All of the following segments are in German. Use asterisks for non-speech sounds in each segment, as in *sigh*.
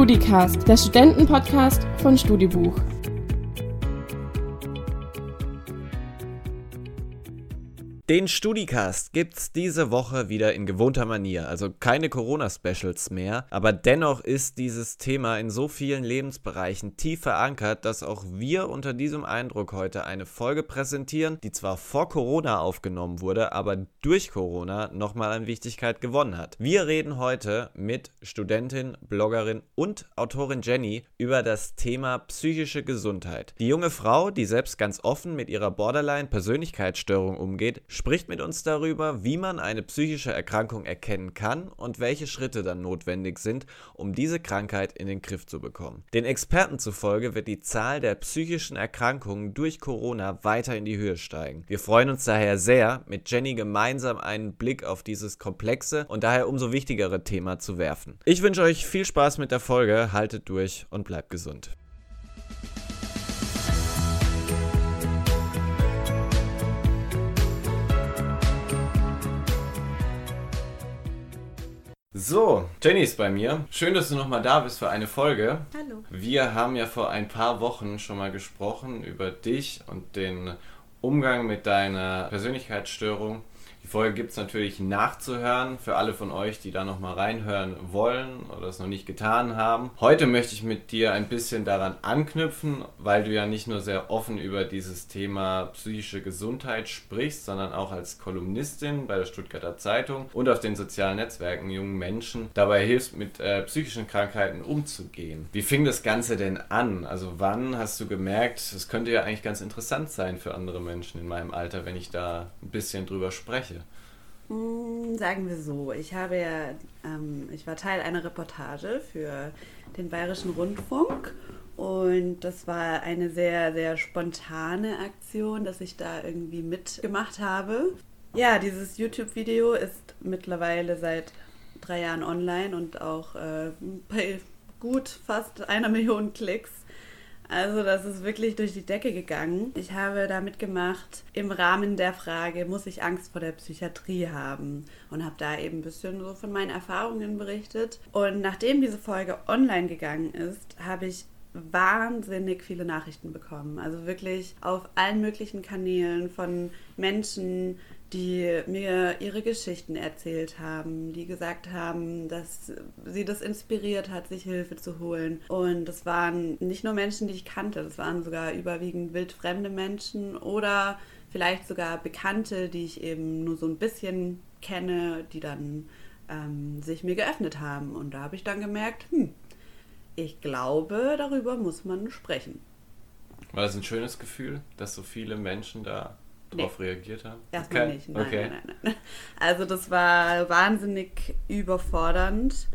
StudiCast, der Studentenpodcast von Studibuch. Den Studicast gibt's diese Woche wieder in gewohnter Manier, also keine Corona-Specials mehr, aber dennoch ist dieses Thema in so vielen Lebensbereichen tief verankert, dass auch wir unter diesem Eindruck heute eine Folge präsentieren, die zwar vor Corona aufgenommen wurde, aber durch Corona nochmal an Wichtigkeit gewonnen hat. Wir reden heute mit Studentin, Bloggerin und Autorin Jenny über das Thema psychische Gesundheit. Die junge Frau, die selbst ganz offen mit ihrer Borderline-Persönlichkeitsstörung umgeht, spricht mit uns darüber, wie man eine psychische Erkrankung erkennen kann und welche Schritte dann notwendig sind, um diese Krankheit in den Griff zu bekommen. Den Experten zufolge wird die Zahl der psychischen Erkrankungen durch Corona weiter in die Höhe steigen. Wir freuen uns daher sehr, mit Jenny gemeinsam einen Blick auf dieses komplexe und daher umso wichtigere Thema zu werfen. Ich wünsche euch viel Spaß mit der Folge, haltet durch und bleibt gesund. So, Jenny ist bei mir. Schön, dass du nochmal da bist für eine Folge. Hallo. Wir haben ja vor ein paar Wochen schon mal gesprochen über dich und den Umgang mit deiner Persönlichkeitsstörung. Folge gibt es natürlich nachzuhören für alle von euch, die da nochmal reinhören wollen oder es noch nicht getan haben. Heute möchte ich mit dir ein bisschen daran anknüpfen, weil du ja nicht nur sehr offen über dieses Thema psychische Gesundheit sprichst, sondern auch als Kolumnistin bei der Stuttgarter Zeitung und auf den sozialen Netzwerken jungen Menschen dabei hilfst, mit äh, psychischen Krankheiten umzugehen. Wie fing das Ganze denn an? Also wann hast du gemerkt, es könnte ja eigentlich ganz interessant sein für andere Menschen in meinem Alter, wenn ich da ein bisschen drüber spreche? Sagen wir so, ich habe ja, ähm, ich war Teil einer Reportage für den Bayerischen Rundfunk und das war eine sehr, sehr spontane Aktion, dass ich da irgendwie mitgemacht habe. Ja, dieses YouTube-Video ist mittlerweile seit drei Jahren online und auch äh, bei gut fast einer Million Klicks. Also das ist wirklich durch die Decke gegangen. Ich habe da mitgemacht im Rahmen der Frage, muss ich Angst vor der Psychiatrie haben? Und habe da eben ein bisschen so von meinen Erfahrungen berichtet. Und nachdem diese Folge online gegangen ist, habe ich wahnsinnig viele Nachrichten bekommen. Also wirklich auf allen möglichen Kanälen von Menschen, die mir ihre Geschichten erzählt haben, die gesagt haben, dass sie das inspiriert hat, sich Hilfe zu holen. Und das waren nicht nur Menschen, die ich kannte, das waren sogar überwiegend wildfremde Menschen oder vielleicht sogar Bekannte, die ich eben nur so ein bisschen kenne, die dann ähm, sich mir geöffnet haben. Und da habe ich dann gemerkt, hm, ich glaube, darüber muss man sprechen. War das ein schönes Gefühl, dass so viele Menschen da darauf nee. reagiert haben? Erstmal okay. nicht. Nein, okay. nein, nein, nein. Also das war wahnsinnig überfordernd.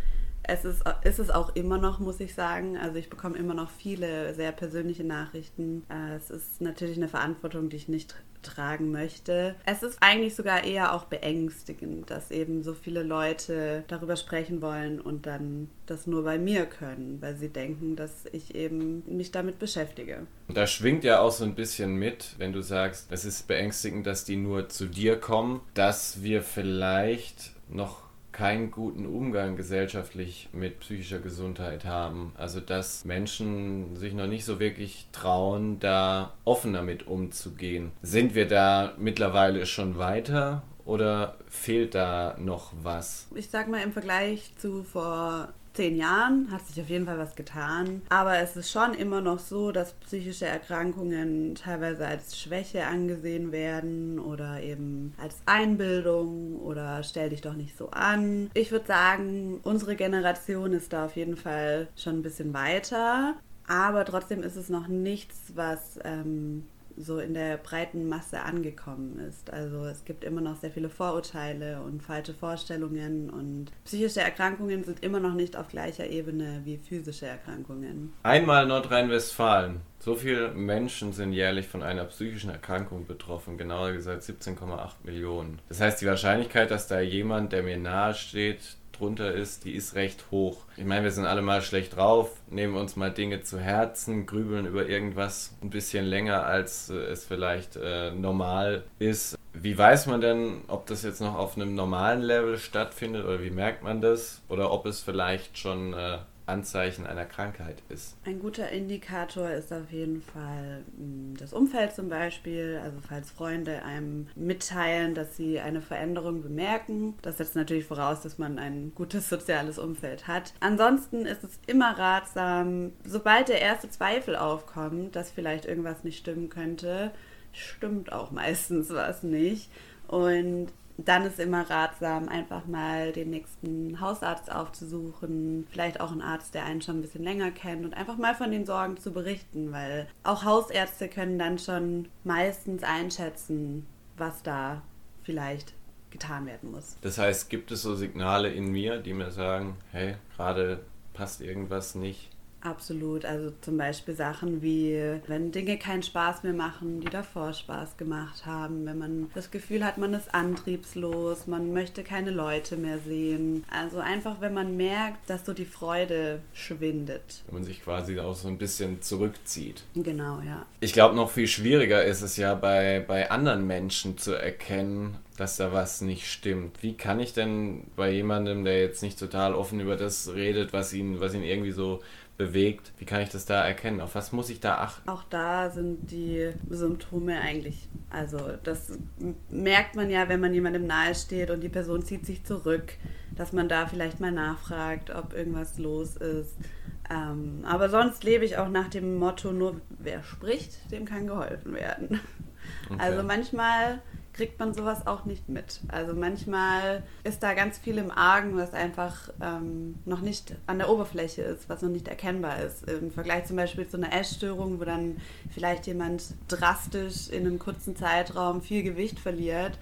Es ist, ist es auch immer noch, muss ich sagen. Also ich bekomme immer noch viele sehr persönliche Nachrichten. Äh, es ist natürlich eine Verantwortung, die ich nicht tragen möchte. Es ist eigentlich sogar eher auch beängstigend, dass eben so viele Leute darüber sprechen wollen und dann das nur bei mir können, weil sie denken, dass ich eben mich damit beschäftige. Da schwingt ja auch so ein bisschen mit, wenn du sagst, es ist beängstigend, dass die nur zu dir kommen, dass wir vielleicht noch keinen guten Umgang gesellschaftlich mit psychischer Gesundheit haben. Also dass Menschen sich noch nicht so wirklich trauen, da offen damit umzugehen. Sind wir da mittlerweile schon weiter oder fehlt da noch was? Ich sag mal im Vergleich zu vor zehn Jahren hat sich auf jeden Fall was getan. Aber es ist schon immer noch so, dass psychische Erkrankungen teilweise als Schwäche angesehen werden oder eben als Einbildung oder stell dich doch nicht so an. Ich würde sagen, unsere Generation ist da auf jeden Fall schon ein bisschen weiter. Aber trotzdem ist es noch nichts, was ähm, so in der breiten Masse angekommen ist. Also es gibt immer noch sehr viele Vorurteile und falsche Vorstellungen und psychische Erkrankungen sind immer noch nicht auf gleicher Ebene wie physische Erkrankungen. Einmal Nordrhein-Westfalen. So viele Menschen sind jährlich von einer psychischen Erkrankung betroffen, genauer gesagt 17,8 Millionen. Das heißt, die Wahrscheinlichkeit, dass da jemand, der mir nahe steht, drunter ist, die ist recht hoch. Ich meine, wir sind alle mal schlecht drauf, nehmen uns mal Dinge zu Herzen, grübeln über irgendwas ein bisschen länger, als äh, es vielleicht äh, normal ist. Wie weiß man denn, ob das jetzt noch auf einem normalen Level stattfindet oder wie merkt man das? Oder ob es vielleicht schon äh, Anzeichen einer Krankheit ist? Ein guter Indikator ist auf jeden Fall hm, das Umfeld zum Beispiel. Also falls Freunde einem mitteilen, dass sie eine Veränderung bemerken. Das setzt natürlich voraus, dass man ein gutes soziales Umfeld hat. Ansonsten ist es immer ratsam, sobald der erste Zweifel aufkommt, dass vielleicht irgendwas nicht stimmen könnte, stimmt auch meistens was nicht. Und dann ist immer ratsam, einfach mal den nächsten Hausarzt aufzusuchen, vielleicht auch einen Arzt, der einen schon ein bisschen länger kennt und einfach mal von den Sorgen zu berichten, weil auch Hausärzte können dann schon meistens einschätzen, was da vielleicht getan werden muss. Das heißt, gibt es so Signale in mir, die mir sagen, hey, gerade passt irgendwas nicht? Absolut. Also zum Beispiel Sachen wie, wenn Dinge keinen Spaß mehr machen, die davor Spaß gemacht haben, wenn man das Gefühl hat, man ist antriebslos, man möchte keine Leute mehr sehen. Also einfach, wenn man merkt, dass so die Freude schwindet. Wenn man sich quasi auch so ein bisschen zurückzieht. Genau, ja. Ich glaube, noch viel schwieriger ist es ja bei, bei anderen Menschen zu erkennen, dass da was nicht stimmt. Wie kann ich denn bei jemandem, der jetzt nicht total offen über das redet, was ihn, was ihn irgendwie so bewegt. Wie kann ich das da erkennen? Auf was muss ich da achten? Auch da sind die Symptome eigentlich, also das merkt man ja, wenn man jemandem nahe steht und die Person zieht sich zurück, dass man da vielleicht mal nachfragt, ob irgendwas los ist. Ähm, aber sonst lebe ich auch nach dem Motto, nur wer spricht, dem kann geholfen werden. Okay. Also manchmal kriegt man sowas auch nicht mit. Also manchmal ist da ganz viel im Argen, was einfach ähm, noch nicht an der Oberfläche ist, was noch nicht erkennbar ist. Im Vergleich zum Beispiel zu einer Essstörung, wo dann vielleicht jemand drastisch in einem kurzen Zeitraum viel Gewicht verliert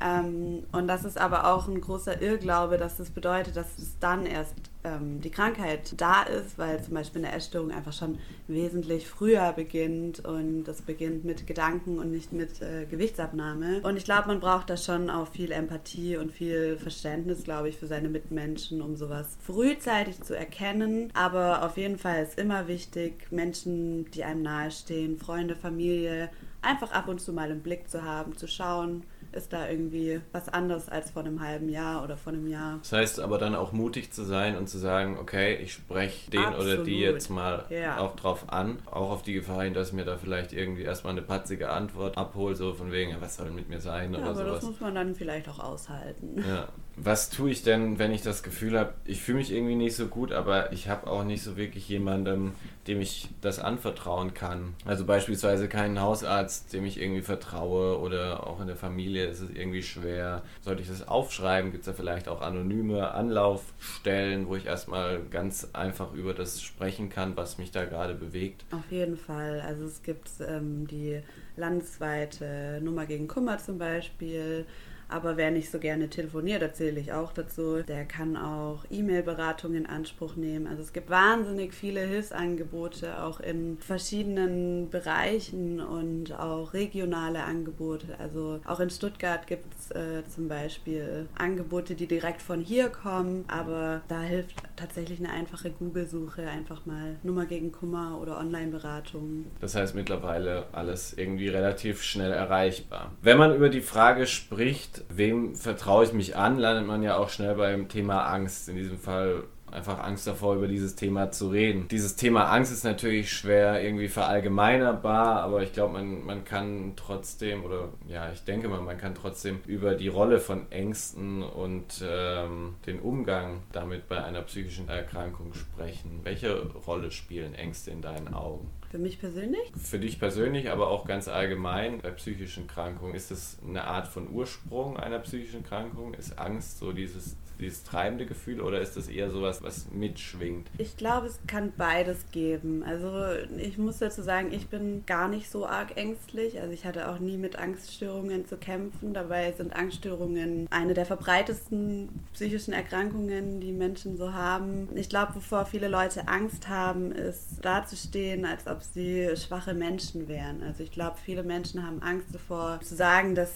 ähm, und das ist aber auch ein großer Irrglaube, dass das bedeutet, dass es dann erst ähm, die Krankheit da ist, weil zum Beispiel eine Essstörung einfach schon wesentlich früher beginnt und das beginnt mit Gedanken und nicht mit äh, Gewichtsabnahme. Und ich glaube, man braucht da schon auch viel Empathie und viel Verständnis, glaube ich, für seine Mitmenschen, um sowas frühzeitig zu erkennen. Aber auf jeden Fall ist immer wichtig, Menschen, die einem nahestehen, Freunde, Familie, einfach ab und zu mal im Blick zu haben, zu schauen, ist da irgendwie was anderes als vor einem halben Jahr oder vor einem Jahr. Das heißt aber dann auch mutig zu sein und zu sagen, okay, ich spreche den Absolut. oder die jetzt mal ja. auch drauf an, auch auf die Gefahr hin, dass mir da vielleicht irgendwie erstmal eine patzige Antwort abholt, so von wegen, ja, was soll mit mir sein ja, oder aber sowas. das muss man dann vielleicht auch aushalten. Ja. Was tue ich denn, wenn ich das Gefühl habe, ich fühle mich irgendwie nicht so gut, aber ich habe auch nicht so wirklich jemandem, dem ich das anvertrauen kann. Also beispielsweise keinen Hausarzt, dem ich irgendwie vertraue oder auch in der Familie ist es irgendwie schwer. Sollte ich das aufschreiben? Gibt es da vielleicht auch anonyme Anlaufstellen, wo ich erstmal ganz einfach über das sprechen kann, was mich da gerade bewegt? Auf jeden Fall. Also es gibt ähm, die landesweite Nummer gegen Kummer zum Beispiel aber wer nicht so gerne telefoniert, erzähle ich auch dazu, der kann auch E-Mail-Beratung in Anspruch nehmen. Also es gibt wahnsinnig viele Hilfsangebote, auch in verschiedenen Bereichen und auch regionale Angebote. Also auch in Stuttgart gibt es äh, zum Beispiel Angebote, die direkt von hier kommen, aber da hilft tatsächlich eine einfache Google-Suche, einfach mal Nummer gegen Kummer oder Online-Beratung. Das heißt mittlerweile alles irgendwie relativ schnell erreichbar. Wenn man über die Frage spricht, wem vertraue ich mich an, landet man ja auch schnell beim Thema Angst. In diesem Fall einfach Angst davor, über dieses Thema zu reden. Dieses Thema Angst ist natürlich schwer irgendwie verallgemeinerbar, aber ich glaube, man, man kann trotzdem, oder ja, ich denke mal, man kann trotzdem über die Rolle von Ängsten und ähm, den Umgang damit bei einer psychischen Erkrankung sprechen. Welche Rolle spielen Ängste in deinen Augen? Für mich persönlich? Für dich persönlich, aber auch ganz allgemein bei psychischen Krankungen. Ist es eine Art von Ursprung einer psychischen Krankung? Ist Angst so dieses dieses treibende Gefühl oder ist das eher sowas, was mitschwingt? Ich glaube, es kann beides geben. Also ich muss dazu sagen, ich bin gar nicht so arg ängstlich. Also ich hatte auch nie mit Angststörungen zu kämpfen. Dabei sind Angststörungen eine der verbreitesten psychischen Erkrankungen, die Menschen so haben. Ich glaube, wovor viele Leute Angst haben, ist dazustehen, als ob sie schwache Menschen wären. Also ich glaube, viele Menschen haben Angst davor zu sagen, dass,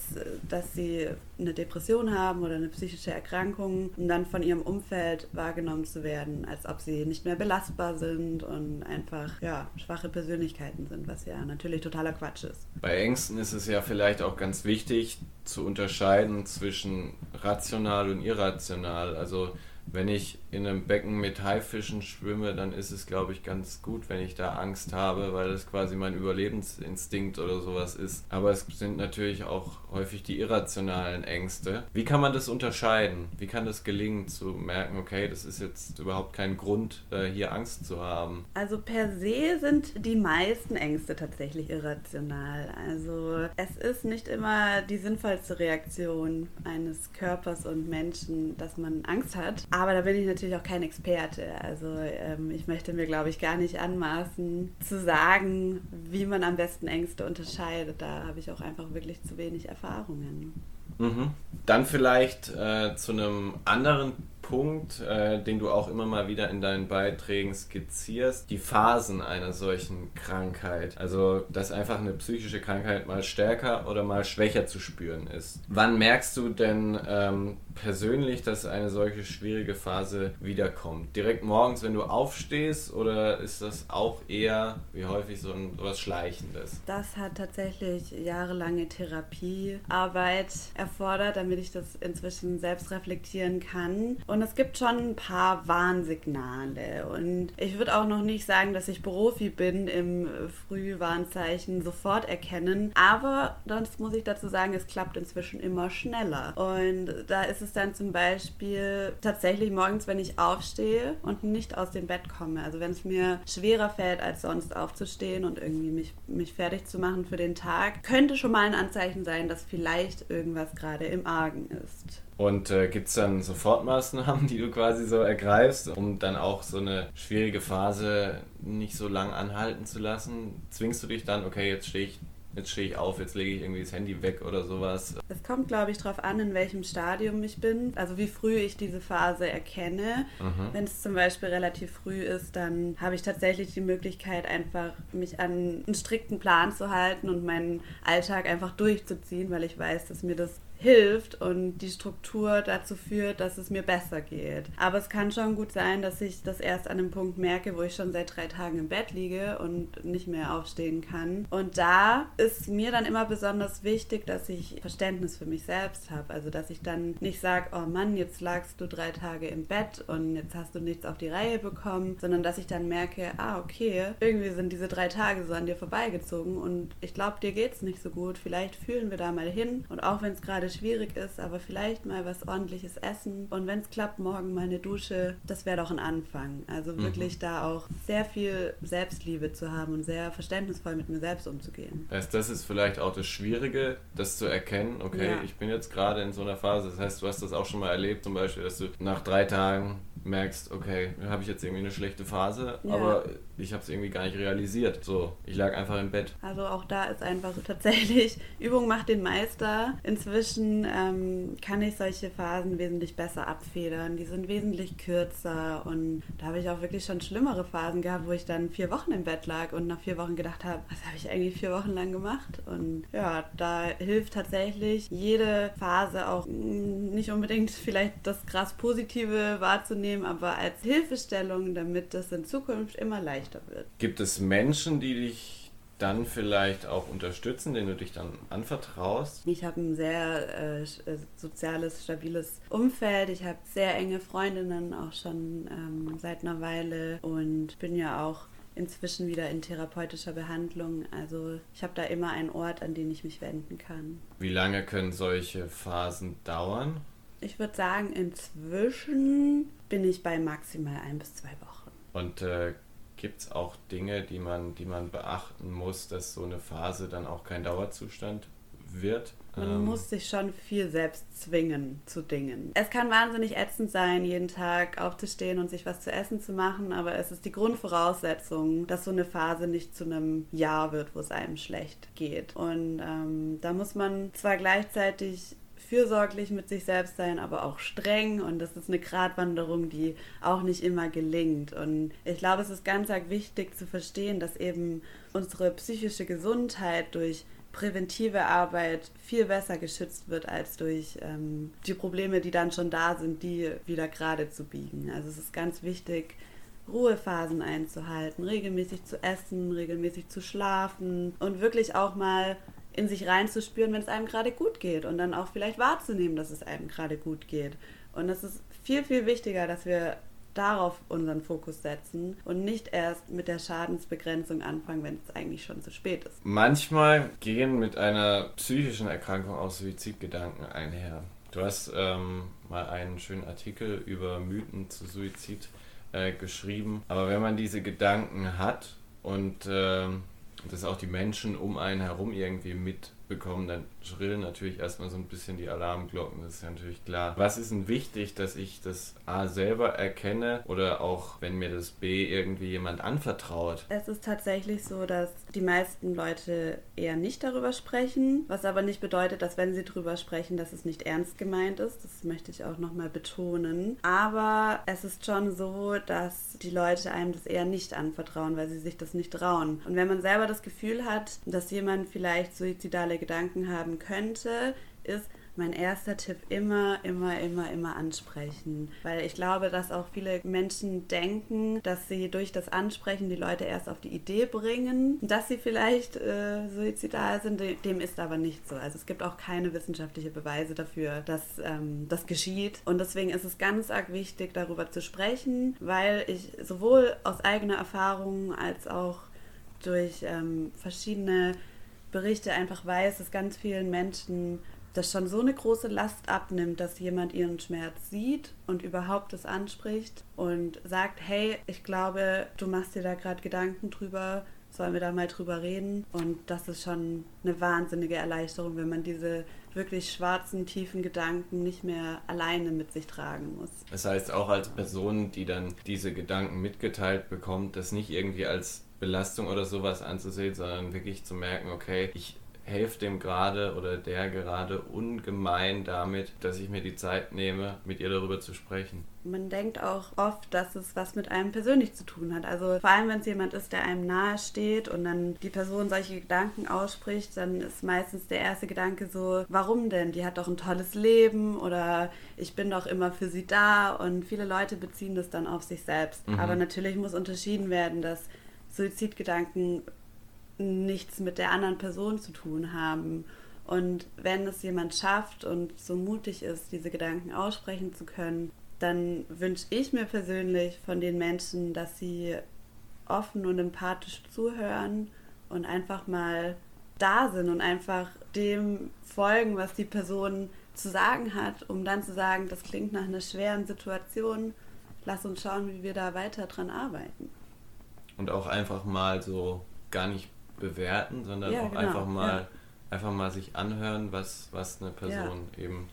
dass sie eine Depression haben oder eine psychische Erkrankung um dann von ihrem Umfeld wahrgenommen zu werden, als ob sie nicht mehr belastbar sind und einfach ja, schwache Persönlichkeiten sind, was ja natürlich totaler Quatsch ist. Bei Ängsten ist es ja vielleicht auch ganz wichtig zu unterscheiden zwischen rational und irrational. Also wenn ich in einem Becken mit Haifischen schwimme, dann ist es, glaube ich, ganz gut, wenn ich da Angst habe, weil das quasi mein Überlebensinstinkt oder sowas ist. Aber es sind natürlich auch häufig die irrationalen Ängste. Wie kann man das unterscheiden? Wie kann das gelingen, zu merken, okay, das ist jetzt überhaupt kein Grund, äh, hier Angst zu haben? Also per se sind die meisten Ängste tatsächlich irrational. Also es ist nicht immer die sinnvollste Reaktion eines Körpers und Menschen, dass man Angst hat. Aber da bin ich natürlich auch kein Experte. Also ähm, ich möchte mir, glaube ich, gar nicht anmaßen zu sagen, wie man am besten Ängste unterscheidet. Da habe ich auch einfach wirklich zu wenig Erfahrungen. Mhm. Dann vielleicht äh, zu einem anderen Punkt, äh, den du auch immer mal wieder in deinen Beiträgen skizzierst, die Phasen einer solchen Krankheit. Also, dass einfach eine psychische Krankheit mal stärker oder mal schwächer zu spüren ist. Wann merkst du denn ähm, persönlich, dass eine solche schwierige Phase wiederkommt? Direkt morgens, wenn du aufstehst, oder ist das auch eher wie häufig so ein, was Schleichendes? Das hat tatsächlich jahrelange Therapiearbeit erfordert, damit ich das inzwischen selbst reflektieren kann. Und es gibt schon ein paar Warnsignale. Und ich würde auch noch nicht sagen, dass ich Profi bin im Frühwarnzeichen sofort erkennen. Aber das muss ich dazu sagen, es klappt inzwischen immer schneller. Und da ist es dann zum Beispiel tatsächlich morgens, wenn ich aufstehe und nicht aus dem Bett komme. Also wenn es mir schwerer fällt, als sonst aufzustehen und irgendwie mich, mich fertig zu machen für den Tag, könnte schon mal ein Anzeichen sein, dass vielleicht irgendwas gerade im Argen ist. Und äh, gibt es dann Sofortmaßnahmen, *laughs* die du quasi so ergreifst, um dann auch so eine schwierige Phase nicht so lang anhalten zu lassen? Zwingst du dich dann, okay, jetzt stehe ich jetzt stehe ich auf, jetzt lege ich irgendwie das Handy weg oder sowas. Es kommt, glaube ich, darauf an, in welchem Stadium ich bin, also wie früh ich diese Phase erkenne. Mhm. Wenn es zum Beispiel relativ früh ist, dann habe ich tatsächlich die Möglichkeit, einfach mich an einen strikten Plan zu halten und meinen Alltag einfach durchzuziehen, weil ich weiß, dass mir das hilft und die Struktur dazu führt, dass es mir besser geht. Aber es kann schon gut sein, dass ich das erst an einem Punkt merke, wo ich schon seit drei Tagen im Bett liege und nicht mehr aufstehen kann. Und da ist mir dann immer besonders wichtig, dass ich Verständnis für mich selbst habe. Also dass ich dann nicht sage, oh Mann, jetzt lagst du drei Tage im Bett und jetzt hast du nichts auf die Reihe bekommen, sondern dass ich dann merke, ah okay, irgendwie sind diese drei Tage so an dir vorbeigezogen und ich glaube, dir geht es nicht so gut. Vielleicht fühlen wir da mal hin und auch wenn es gerade schwierig ist, aber vielleicht mal was ordentliches essen und wenn es klappt, morgen mal eine Dusche, das wäre doch ein Anfang. Also mhm. wirklich mhm. da auch sehr viel Selbstliebe zu haben und sehr verständnisvoll mit mir selbst umzugehen. Das heißt, das ist vielleicht auch das Schwierige, das zu erkennen, okay, ja. ich bin jetzt gerade in so einer Phase, das heißt, du hast das auch schon mal erlebt, zum Beispiel, dass du nach drei Tagen merkst, okay, habe ich jetzt irgendwie eine schlechte Phase, ja. aber ich habe es irgendwie gar nicht realisiert. So, ich lag einfach im Bett. Also auch da ist einfach *laughs* tatsächlich, Übung macht den Meister. Inzwischen ähm, kann ich solche Phasen wesentlich besser abfedern. Die sind wesentlich kürzer und da habe ich auch wirklich schon schlimmere Phasen gehabt, wo ich dann vier Wochen im Bett lag und nach vier Wochen gedacht habe, was habe ich eigentlich vier Wochen lang gemacht? Und ja, da hilft tatsächlich jede Phase auch mm, nicht unbedingt vielleicht das krass Positive wahrzunehmen, aber als Hilfestellung, damit das in Zukunft immer leichter wird. Gibt es Menschen, die dich dann vielleicht auch unterstützen, denen du dich dann anvertraust? Ich habe ein sehr äh, äh, soziales, stabiles Umfeld. Ich habe sehr enge Freundinnen auch schon ähm, seit einer Weile und bin ja auch inzwischen wieder in therapeutischer Behandlung. Also ich habe da immer einen Ort, an den ich mich wenden kann. Wie lange können solche Phasen dauern? Ich würde sagen, inzwischen bin ich bei maximal ein bis zwei Wochen. Und äh, gibt es auch Dinge, die man, die man beachten muss, dass so eine Phase dann auch kein Dauerzustand wird? Man ähm, muss sich schon viel selbst zwingen zu Dingen. Es kann wahnsinnig ätzend sein, jeden Tag aufzustehen und sich was zu essen zu machen, aber es ist die Grundvoraussetzung, dass so eine Phase nicht zu einem Jahr wird, wo es einem schlecht geht. Und ähm, da muss man zwar gleichzeitig fürsorglich mit sich selbst sein, aber auch streng. Und das ist eine Gratwanderung, die auch nicht immer gelingt. Und ich glaube, es ist ganz wichtig zu verstehen, dass eben unsere psychische Gesundheit durch präventive Arbeit viel besser geschützt wird als durch ähm, die Probleme, die dann schon da sind, die wieder gerade zu biegen. Also es ist ganz wichtig, Ruhephasen einzuhalten, regelmäßig zu essen, regelmäßig zu schlafen und wirklich auch mal in sich reinzuspüren, wenn es einem gerade gut geht und dann auch vielleicht wahrzunehmen, dass es einem gerade gut geht. Und das ist viel, viel wichtiger, dass wir darauf unseren Fokus setzen und nicht erst mit der Schadensbegrenzung anfangen, wenn es eigentlich schon zu spät ist. Manchmal gehen mit einer psychischen Erkrankung auch Suizidgedanken einher. Du hast ähm, mal einen schönen Artikel über Mythen zu Suizid äh, geschrieben. Aber wenn man diese Gedanken hat und äh, dass auch die Menschen um einen herum irgendwie mitbekommen, dann schrillen natürlich erstmal so ein bisschen die Alarmglocken, das ist ja natürlich klar. Was ist denn wichtig, dass ich das A selber erkenne oder auch wenn mir das B irgendwie jemand anvertraut? Es ist tatsächlich so, dass die meisten Leute eher nicht darüber sprechen, was aber nicht bedeutet, dass wenn sie darüber sprechen, dass es nicht ernst gemeint ist. Das möchte ich auch nochmal betonen. Aber es ist schon so, dass die Leute einem das eher nicht anvertrauen, weil sie sich das nicht trauen. Und wenn man selber das Gefühl hat, dass jemand vielleicht suizidale Gedanken haben haben könnte, ist mein erster Tipp immer, immer, immer, immer ansprechen. Weil ich glaube, dass auch viele Menschen denken, dass sie durch das Ansprechen die Leute erst auf die Idee bringen, dass sie vielleicht äh, suizidal sind. Dem ist aber nicht so. Also es gibt auch keine wissenschaftlichen Beweise dafür, dass ähm, das geschieht. Und deswegen ist es ganz arg wichtig, darüber zu sprechen, weil ich sowohl aus eigener Erfahrung als auch durch ähm, verschiedene Berichte einfach weiß, dass ganz vielen Menschen das schon so eine große Last abnimmt, dass jemand ihren Schmerz sieht und überhaupt es anspricht und sagt, hey, ich glaube, du machst dir da gerade Gedanken drüber, sollen wir da mal drüber reden? Und das ist schon eine wahnsinnige Erleichterung, wenn man diese wirklich schwarzen, tiefen Gedanken nicht mehr alleine mit sich tragen muss. Das heißt auch als Person, die dann diese Gedanken mitgeteilt bekommt, das nicht irgendwie als Belastung oder sowas anzusehen, sondern wirklich zu merken, okay, ich helfe dem gerade oder der gerade ungemein damit, dass ich mir die Zeit nehme, mit ihr darüber zu sprechen. Man denkt auch oft, dass es was mit einem persönlich zu tun hat. Also vor allem, wenn es jemand ist, der einem nahe steht und dann die Person solche Gedanken ausspricht, dann ist meistens der erste Gedanke so, warum denn? Die hat doch ein tolles Leben oder ich bin doch immer für sie da und viele Leute beziehen das dann auf sich selbst. Mhm. Aber natürlich muss unterschieden werden, dass Suizidgedanken nichts mit der anderen Person zu tun haben. Und wenn es jemand schafft und so mutig ist, diese Gedanken aussprechen zu können, dann wünsche ich mir persönlich von den Menschen, dass sie offen und empathisch zuhören und einfach mal da sind und einfach dem folgen, was die Person zu sagen hat, um dann zu sagen, das klingt nach einer schweren Situation, lass uns schauen, wie wir da weiter dran arbeiten und auch einfach mal so gar nicht bewerten, sondern ja, auch genau, einfach mal ja. einfach mal sich anhören, was, was eine Person ja. eben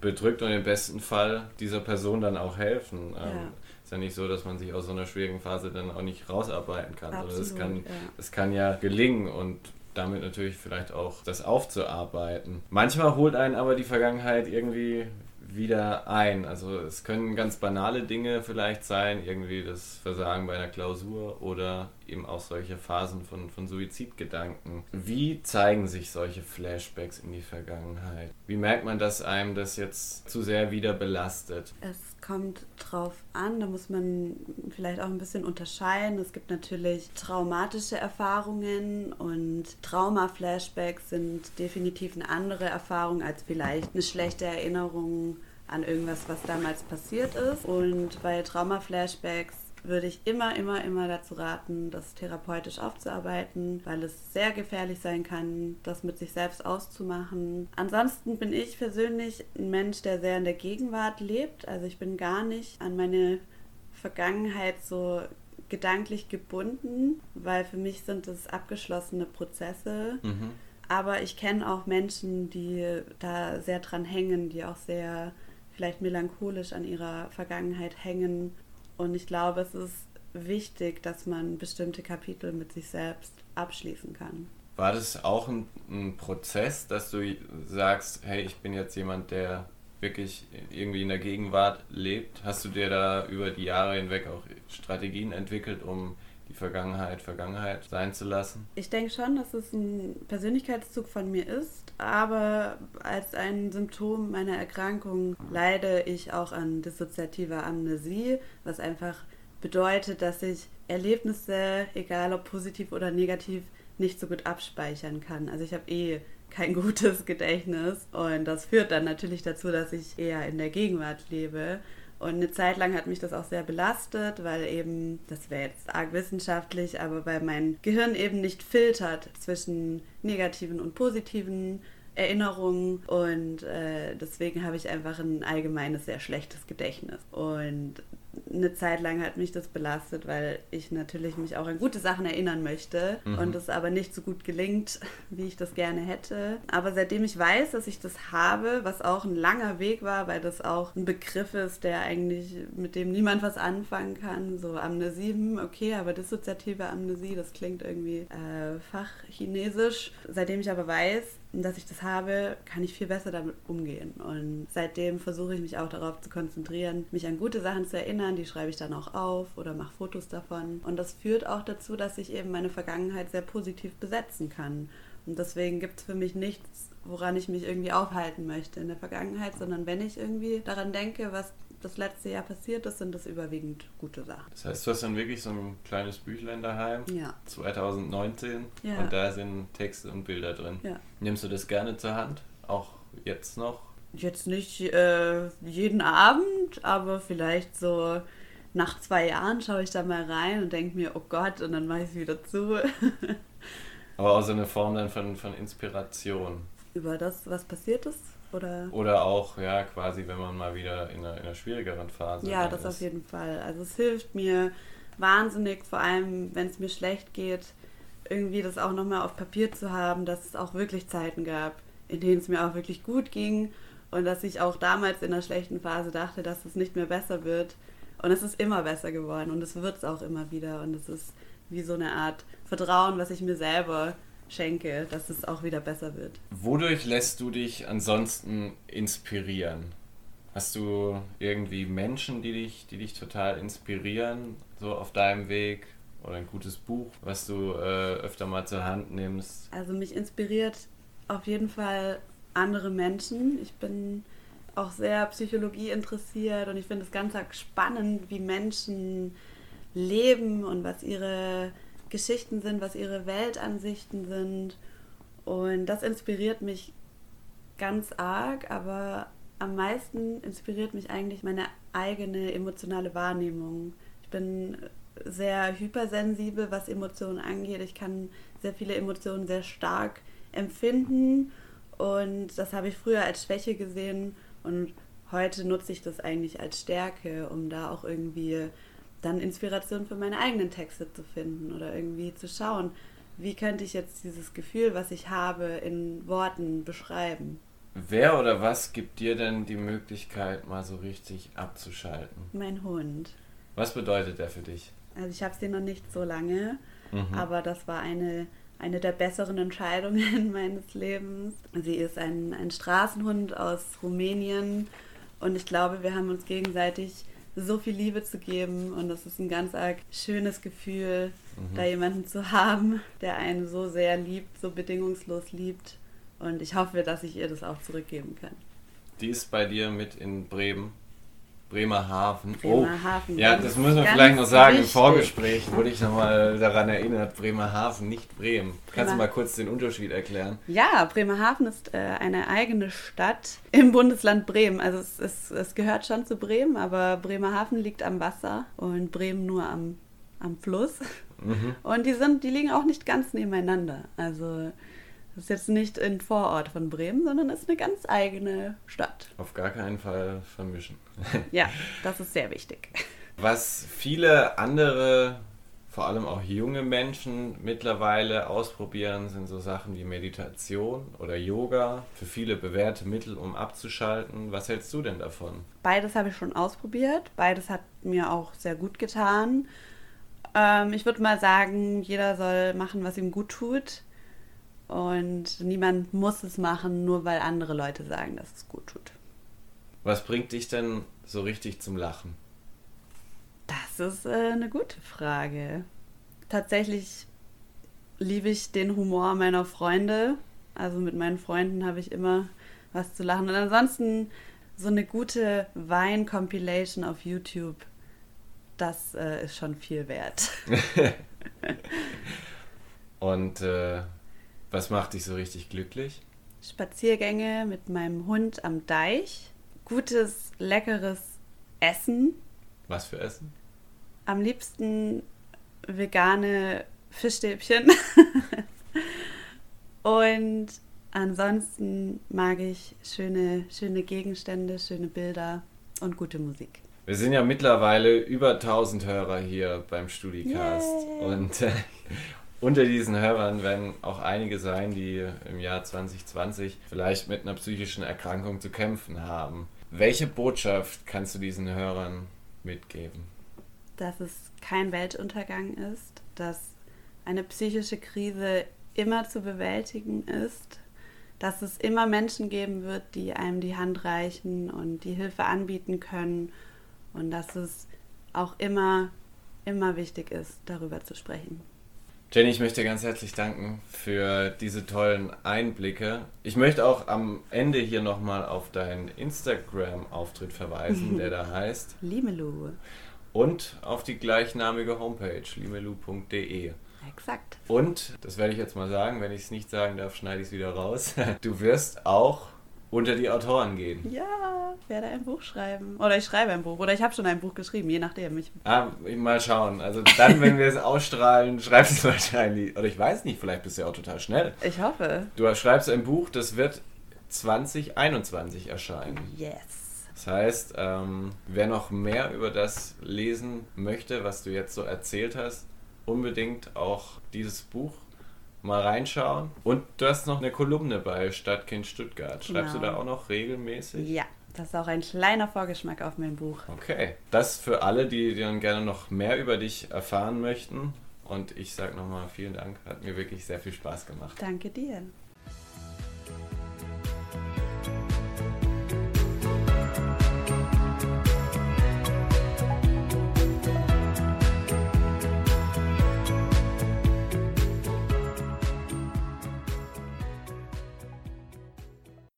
bedrückt und im besten Fall dieser Person dann auch helfen. Ähm, ist ja nicht so, dass man sich aus so einer schwierigen Phase dann auch nicht rausarbeiten kann. Absolut, das kann, das kann ja gelingen und damit natürlich vielleicht auch das aufzuarbeiten. Manchmal holt einen aber die Vergangenheit irgendwie wieder ein. Also es können ganz banale Dinge vielleicht sein, irgendwie das Versagen bei einer Klausur oder eben auch solche Phasen von, von Suizidgedanken. Wie zeigen sich solche Flashbacks in die Vergangenheit? Wie merkt man, dass einem das jetzt zu sehr wieder belastet? Es kommt drauf an, da muss man vielleicht auch ein bisschen unterscheiden. Es gibt natürlich traumatische Erfahrungen und Trauma-Flashbacks sind definitiv eine andere Erfahrung als vielleicht eine schlechte Erinnerung an irgendwas, was damals passiert ist. Und bei Trauma-Flashbacks würde ich immer, immer, immer dazu raten, das therapeutisch aufzuarbeiten, weil es sehr gefährlich sein kann, das mit sich selbst auszumachen. Ansonsten bin ich persönlich ein Mensch, der sehr in der Gegenwart lebt. Also ich bin gar nicht an meine Vergangenheit so gedanklich gebunden, weil für mich sind es abgeschlossene Prozesse. Mhm. Aber ich kenne auch Menschen, die da sehr dran hängen, die auch sehr vielleicht melancholisch an ihrer Vergangenheit hängen und ich glaube, es ist wichtig, dass man bestimmte Kapitel mit sich selbst abschließen kann. War das auch ein, ein, Prozess, dass du sagst, hey, ich bin jetzt jemand, der wirklich irgendwie in der Gegenwart lebt? Hast du dir da über die Jahre hinweg auch Strategien entwickelt, um die Vergangenheit Vergangenheit sein zu lassen? Ich denke schon, dass es ein Persönlichkeitszug von mir ist, aber als ein Symptom meiner Erkrankung leide ich auch an dissoziativer Amnesie, was einfach bedeutet, dass ich Erlebnisse, egal ob positiv oder negativ, nicht so gut abspeichern kann. Also ich habe eh kein *laughs* gutes Gedächtnis und das führt dann natürlich dazu, dass ich eher in der Gegenwart lebe Und eine Zeit lang hat mich das auch sehr belastet, weil eben, das wäre jetzt arg wissenschaftlich, aber weil mein Gehirn eben nicht filtert zwischen negativen und positiven Erinnerungen und äh, deswegen habe ich einfach ein allgemeines sehr schlechtes Gedächtnis. Und eine Zeit lang hat mich das belastet, weil ich natürlich mich auch an gute Sachen erinnern möchte mhm. und es aber nicht so gut gelingt, *laughs* wie ich das gerne hätte. Aber seitdem ich weiß, dass ich das habe, was auch ein langer Weg war, weil das auch ein Begriff ist, der eigentlich mit dem niemand was anfangen kann, so Amnesie, hm, okay, aber dissoziative Amnesie, das klingt irgendwie äh, fachchinesisch. Seitdem ich aber weiß, dass ich das habe, kann ich viel besser damit umgehen. Und seitdem versuche ich mich auch darauf zu konzentrieren, mich an gute Sachen zu erinnern. Die schreibe ich dann auch auf oder mache Fotos davon. Und das führt auch dazu, dass ich eben meine Vergangenheit sehr positiv besetzen kann. Und deswegen gibt es für mich nichts, woran ich mich irgendwie aufhalten möchte in der Vergangenheit, sondern wenn ich irgendwie daran denke, was das letzte Jahr passiert ist, sind das überwiegend gute Sachen. Das heißt, du hast dann wirklich so ein kleines Büchlein daheim, ja. 2019, ja. und da sind Texte und Bilder drin. Ja. Nimmst du das gerne zur Hand, auch jetzt noch? Jetzt nicht äh, jeden Abend, aber vielleicht so nach zwei Jahren schaue ich da mal rein und denke mir, oh Gott, und dann mache ich es wieder zu. *laughs* aber auch so eine Form dann von, von Inspiration. Über das, was passiert ist? Oder? Oder auch, ja, quasi, wenn man mal wieder in einer, in einer schwierigeren Phase Ja, das ist. auf jeden Fall. Also es hilft mir wahnsinnig, vor allem wenn es mir schlecht geht, irgendwie das auch nochmal auf Papier zu haben, dass es auch wirklich Zeiten gab, in denen es mir auch wirklich gut ging und dass ich auch damals in einer schlechten Phase dachte, dass es nicht mehr besser wird. Und es ist immer besser geworden und es wird es auch immer wieder. Und es ist wie so eine Art Vertrauen, was ich mir selber schenke, dass es auch wieder besser wird. Wodurch lässt du dich ansonsten inspirieren? Hast du irgendwie Menschen, die dich, die dich total inspirieren, so auf deinem Weg? Oder ein gutes Buch, was du äh, öfter mal zur Hand nimmst? Also mich inspiriert auf jeden Fall andere Menschen. Ich bin auch sehr Psychologie interessiert und ich finde es ganz spannend, wie Menschen leben und was ihre Geschichten sind, was ihre Weltansichten sind. Und das inspiriert mich ganz arg, aber am meisten inspiriert mich eigentlich meine eigene emotionale Wahrnehmung. Ich bin sehr hypersensibel, was Emotionen angeht. Ich kann sehr viele Emotionen sehr stark empfinden und das habe ich früher als Schwäche gesehen und heute nutze ich das eigentlich als Stärke, um da auch irgendwie dann Inspiration für meine eigenen Texte zu finden oder irgendwie zu schauen, wie könnte ich jetzt dieses Gefühl, was ich habe, in Worten beschreiben. Wer oder was gibt dir denn die Möglichkeit, mal so richtig abzuschalten? Mein Hund. Was bedeutet der für dich? Also ich habe sie noch nicht so lange, mhm. aber das war eine, eine der besseren Entscheidungen *laughs* meines Lebens. Sie ist ein, ein Straßenhund aus Rumänien und ich glaube, wir haben uns gegenseitig so viel Liebe zu geben und das ist ein ganz arg schönes Gefühl, mhm. da jemanden zu haben, der einen so sehr liebt, so bedingungslos liebt und ich hoffe, dass ich ihr das auch zurückgeben kann. Die ist bei dir mit in Bremen Bremerhaven. Bremerhaven. Oh. Ja, das müssen wir vielleicht noch sagen. Wichtig. Im Vorgespräch wurde ich nochmal daran erinnert, Bremerhaven, nicht Bremen. Kannst du mal kurz den Unterschied erklären? Ja, Bremerhaven ist äh, eine eigene Stadt im Bundesland Bremen. Also es, es, es gehört schon zu Bremen, aber Bremerhaven liegt am Wasser und Bremen nur am, am Fluss. Mhm. Und die, sind, die liegen auch nicht ganz nebeneinander. Also das ist jetzt nicht ein Vorort von Bremen, sondern ist eine ganz eigene Stadt. Auf gar keinen Fall vermischen. ja, *laughs* das ist sehr wichtig. Was viele andere, vor allem auch junge Menschen mittlerweile ausprobieren, sind so Sachen wie Meditation oder Yoga. Für viele bewährte Mittel, um abzuschalten. Was hältst du denn davon? Beides habe ich schon ausprobiert. Beides hat mir auch sehr gut getan. Ähm, ich würde mal sagen, jeder soll machen, was ihm gut tut. Und niemand muss es machen, nur weil andere Leute sagen, dass es gut tut. Was bringt dich denn so richtig zum Lachen? Das ist äh, eine gute Frage. Tatsächlich liebe ich den Humor meiner Freunde. Also mit meinen Freunden habe ich immer was zu lachen. Und ansonsten so eine gute Wein-Compilation auf YouTube, das äh, ist schon viel wert. *laughs* Und äh, was macht dich so richtig glücklich? Spaziergänge mit meinem Hund am Deich, gutes, leckeres Essen. Was für Essen? Am liebsten vegane Fischstäbchen. *laughs* Und ansonsten mag ich schöne, schöne Gegenstände, schöne Bilder und gute Musik. Wir sind ja mittlerweile über 1000 Hörer hier beim Studicast. Yay. Und äh, unter diesen Hörern werden auch einige sein, die im Jahr 2020 vielleicht mit einer psychischen Erkrankung zu kämpfen haben. Welche Botschaft kannst du diesen Hörern mitgeben? Dass es kein Weltuntergang ist, dass eine psychische Krise immer zu bewältigen ist, dass es immer Menschen geben wird, die einem die Hand reichen und die Hilfe anbieten können und dass es auch immer, immer wichtig ist, darüber zu sprechen. Jenny, ich möchte ganz herzlich danken für diese tollen Einblicke. Ich möchte auch am Ende hier nochmal auf deinen Instagram-Auftritt verweisen, der da *laughs* heißt. Limelu. Und auf die gleichnamige Homepage, limelu.de. Exakt. Und, das werde ich jetzt mal sagen, wenn ich es nicht sagen darf, schneide ich es wieder raus. *laughs* Du wirst auch unter die Autoren gehen. Ja, werde ein Buch schreiben. Oder ich schreibe ein Buch. Oder ich habe schon ein Buch geschrieben, je nachdem. Ich Ah, mal schauen. Also dann, wenn wir es ausstrahlen, schreibst du es wahrscheinlich. Oder ich weiß nicht, vielleicht bist du ja auch total schnell. Ich hoffe. Du schreibst ein Buch, das wird 2021 erscheinen. Yes. Das heißt, ähm, wer noch mehr über das lesen möchte, was du jetzt so erzählt hast, unbedingt auch dieses Buch mal reinschauen. Und du hast noch eine Kolumne bei Stadtkind Stuttgart. Schreibst Genau. du da auch noch regelmäßig? Ja, das ist auch ein kleiner Vorgeschmack auf mein Buch. Okay. Das für alle, die dann gerne noch mehr über dich erfahren möchten. Und ich sage nochmal vielen Dank. Hat mir wirklich sehr viel Spaß gemacht. Danke dir.